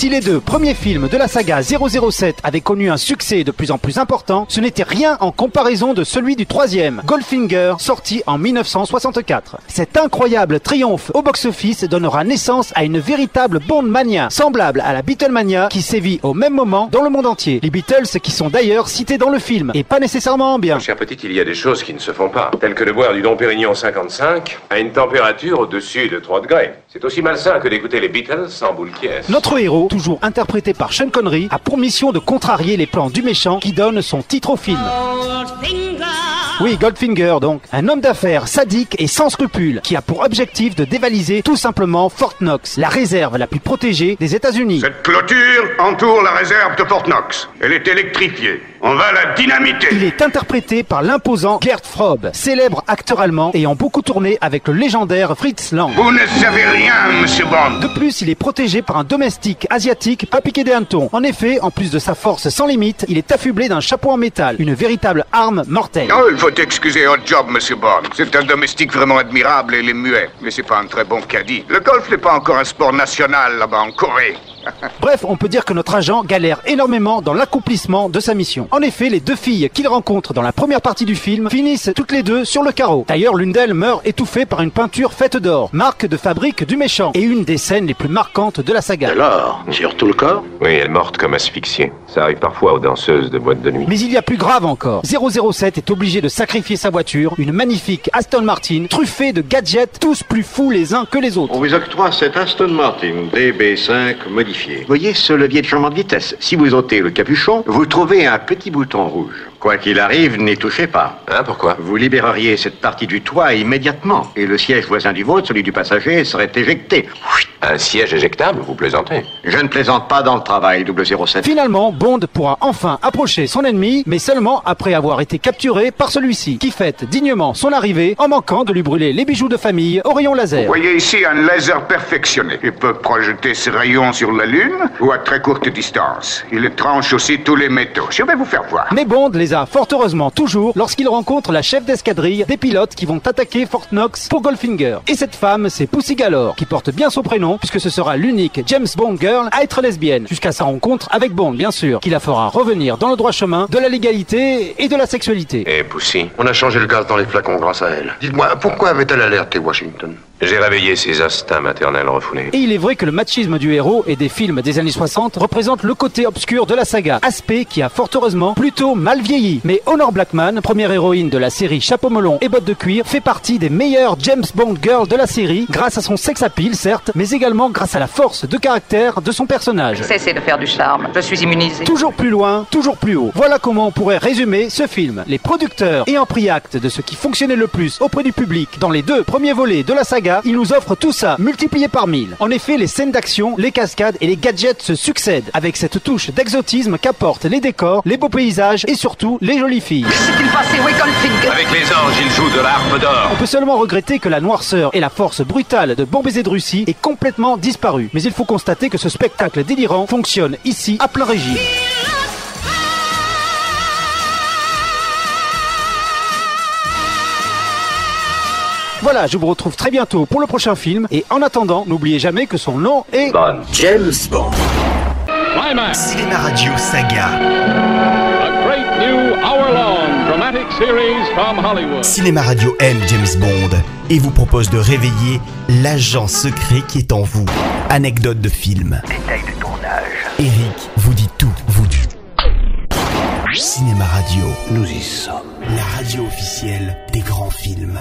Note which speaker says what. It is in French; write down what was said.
Speaker 1: Si les deux premiers films de la saga 007 avaient connu un succès de plus en plus important, ce n'était rien en comparaison de celui du troisième, Goldfinger, sorti en 1964. Cet incroyable triomphe au box-office donnera naissance à une véritable Bond mania, semblable à la Beatlemania qui sévit au même moment dans le monde entier. Les Beatles qui sont d'ailleurs cités dans le film, et pas nécessairement en bien.
Speaker 2: Cher petite, il y a des choses qui ne se font pas, telles que de boire du Dom Pérignon 55 à une température au-dessus de 3 degrés. C'est aussi malsain que d'écouter les Beatles sans boule qui est.
Speaker 1: Notre héros, toujours interprété par Sean Connery, a pour mission de contrarier les plans du méchant qui donne son titre au film.
Speaker 3: Goldfinger.
Speaker 1: Oui, Goldfinger donc, un homme d'affaires sadique et sans scrupules, qui a pour objectif de dévaliser tout simplement Fort Knox, la réserve la plus protégée des États-Unis.
Speaker 4: Cette clôture entoure la réserve de Fort Knox. Elle est électrifiée. On va la dynamiter.
Speaker 1: Il est interprété par l'imposant Gerd Frobe, célèbre acteur allemand ayant beaucoup tourné avec le légendaire Fritz Lang.
Speaker 4: Vous ne savez rien, monsieur Bond.
Speaker 1: De plus, il est protégé par un domestique asiatique pas piqué des hannetons. En effet, en plus de sa force sans limite, il est affublé d'un chapeau en métal, une véritable arme mortelle.
Speaker 4: Oh, il faut excuser votre job, monsieur Bond. C'est un domestique vraiment admirable et il est muet. Mais c'est pas un très bon caddie. Le golf n'est pas encore un sport national là-bas en Corée.
Speaker 1: Bref, on peut dire que notre agent galère énormément dans l'accomplissement de sa mission. En effet, les deux filles qu'il rencontre dans la première partie du film finissent toutes les deux sur le carreau. D'ailleurs, l'une d'elles meurt étouffée par une peinture faite d'or, marque de fabrique du méchant, et une des scènes les plus marquantes de la saga.
Speaker 5: Alors, sur tout le corps?
Speaker 2: Oui, elle est morte comme asphyxiée. Ça arrive parfois aux danseuses de boîte de nuit.
Speaker 1: Mais il y a plus grave encore. 007 est obligé de sacrifier sa voiture, une magnifique Aston Martin, truffée de gadgets tous plus fous les uns que les autres.
Speaker 6: On vous octroie cette Aston Martin DB5 Voyez ce levier de changement de vitesse. Si vous ôtez le capuchon, vous trouvez un petit bouton rouge. Quoi qu'il arrive, n'y touchez pas.
Speaker 2: Hein, pourquoi?
Speaker 6: Vous libéreriez cette partie du toit immédiatement, et le siège voisin du vôtre, celui du passager, serait éjecté.
Speaker 2: Un siège éjectable, vous plaisantez
Speaker 6: Je ne plaisante pas dans le travail, 007.
Speaker 1: Finalement, Bond pourra enfin approcher son ennemi, mais seulement après avoir été capturé par celui-ci, qui fête dignement son arrivée en manquant de lui brûler les bijoux de famille au rayon
Speaker 4: Vous
Speaker 1: laser.
Speaker 4: voyez ici un laser perfectionné. Il peut projeter ses rayons sur la Lune ou à très courte distance. Il tranche aussi tous les métaux. Je vais vous faire voir.
Speaker 1: Mais Bond les fort heureusement toujours lorsqu'il rencontre la chef d'escadrille des pilotes qui vont attaquer Fort Knox pour Goldfinger. Et cette femme, c'est Pussy Galore, qui porte bien son prénom puisque ce sera l'unique James Bond girl à être lesbienne, jusqu'à sa rencontre avec Bond, bien sûr, qui la fera revenir dans le droit chemin de la légalité et de la sexualité.
Speaker 2: Et Poussy
Speaker 6: On a changé le gaz dans les flacons grâce à elle. Dites-moi, pourquoi avait-elle alerté Washington?
Speaker 2: J'ai réveillé ses instincts maternels refoulés.
Speaker 1: Et il est vrai que le machisme du héros et des films des années 60 représente le côté obscur de la saga, aspect qui a fort heureusement plutôt mal vieilli. Mais Honor Blackman, première héroïne de la série Chapeau melon et bottes de cuir, fait partie des meilleures James Bond girls de la série, grâce à son sex appeal certes, mais également grâce à la force de caractère de son personnage.
Speaker 7: Cessez de faire du charme. Je suis immunisé.
Speaker 1: Toujours plus loin, toujours plus haut. Voilà comment on pourrait résumer ce film. Les producteurs ayant pris acte de ce qui fonctionnait le plus auprès du public dans les deux premiers volets de la saga, ils nous offrent tout ça multiplié par mille. En effet, les scènes d'action, les cascades et les gadgets se succèdent avec cette touche d'exotisme qu'apportent les décors, les beaux paysages et surtout les jolies filles.
Speaker 2: Avec les anges, il joue de l'harpe d'or.
Speaker 1: On peut seulement regretter que la noirceur et la force brutale de Bon Baiser de Russie aient complètement disparu. Mais il faut constater que ce spectacle délirant fonctionne ici à plein régime. Voilà, je vous retrouve très bientôt pour le prochain film. Et en attendant, n'oubliez jamais que son nom est...
Speaker 5: James Bond.
Speaker 8: Climax,
Speaker 9: Cinéma Radio Saga.
Speaker 8: a great new hour-long dramatic series from Hollywood.
Speaker 9: Cinéma Radio aime James Bond et vous propose de réveiller l'agent secret qui est en vous. Anecdote de film.
Speaker 5: Détail de tournage.
Speaker 9: Eric vous dit tout, vous dit. Cinéma Radio,
Speaker 5: Nous y sommes.
Speaker 9: la radio officielle des grands films.